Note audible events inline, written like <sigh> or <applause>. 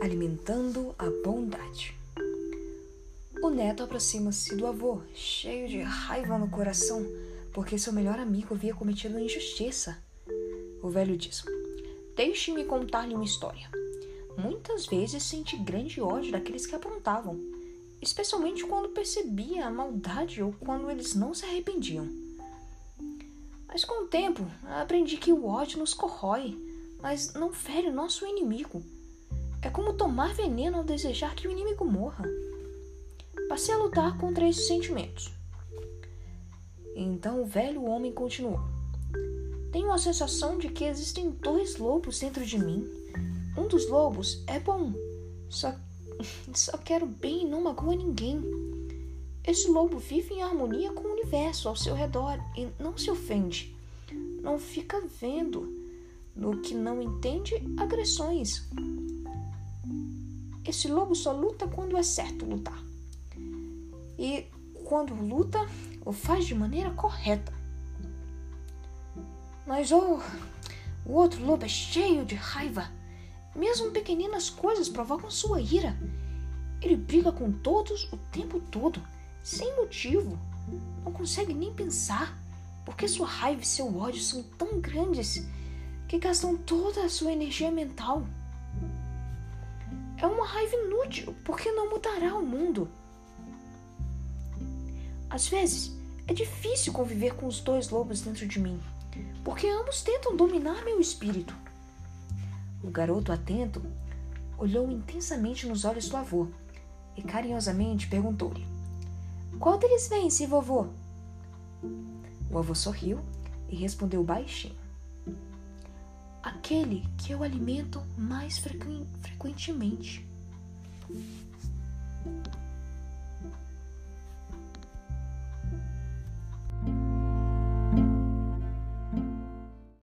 Experimentando a bondade. O neto aproxima-se do avô, cheio de raiva no coração, porque seu melhor amigo havia cometido injustiça. O velho diz: Deixe-me contar-lhe uma história. Muitas vezes senti grande ódio daqueles que aprontavam, especialmente quando percebia a maldade ou quando eles não se arrependiam. Mas com o tempo, aprendi que o ódio nos corrói, mas não fere o nosso inimigo. É como tomar veneno ao desejar que o inimigo morra. Passei a lutar contra esses sentimentos. Então o velho homem continuou. Tenho a sensação de que existem dois lobos dentro de mim. Um dos lobos é bom, só, <laughs> só quero bem e não magoa ninguém. Esse lobo vive em harmonia com o universo ao seu redor e não se ofende. Não fica vendo no que não entende agressões. Esse lobo só luta quando é certo lutar. E quando luta, o faz de maneira correta. Mas oh, o outro lobo é cheio de raiva. Mesmo pequeninas coisas provocam sua ira. Ele briga com todos o tempo todo sem motivo. Não consegue nem pensar, porque sua raiva e seu ódio são tão grandes que gastam toda a sua energia mental. É uma raiva inútil, porque não mudará o mundo. Às vezes, é difícil conviver com os dois lobos dentro de mim, porque ambos tentam dominar meu espírito. O garoto atento olhou intensamente nos olhos do avô e carinhosamente perguntou-lhe: qual deles vence, vovô? O avô sorriu e respondeu baixinho: aquele que eu alimento mais frequ... frequentemente.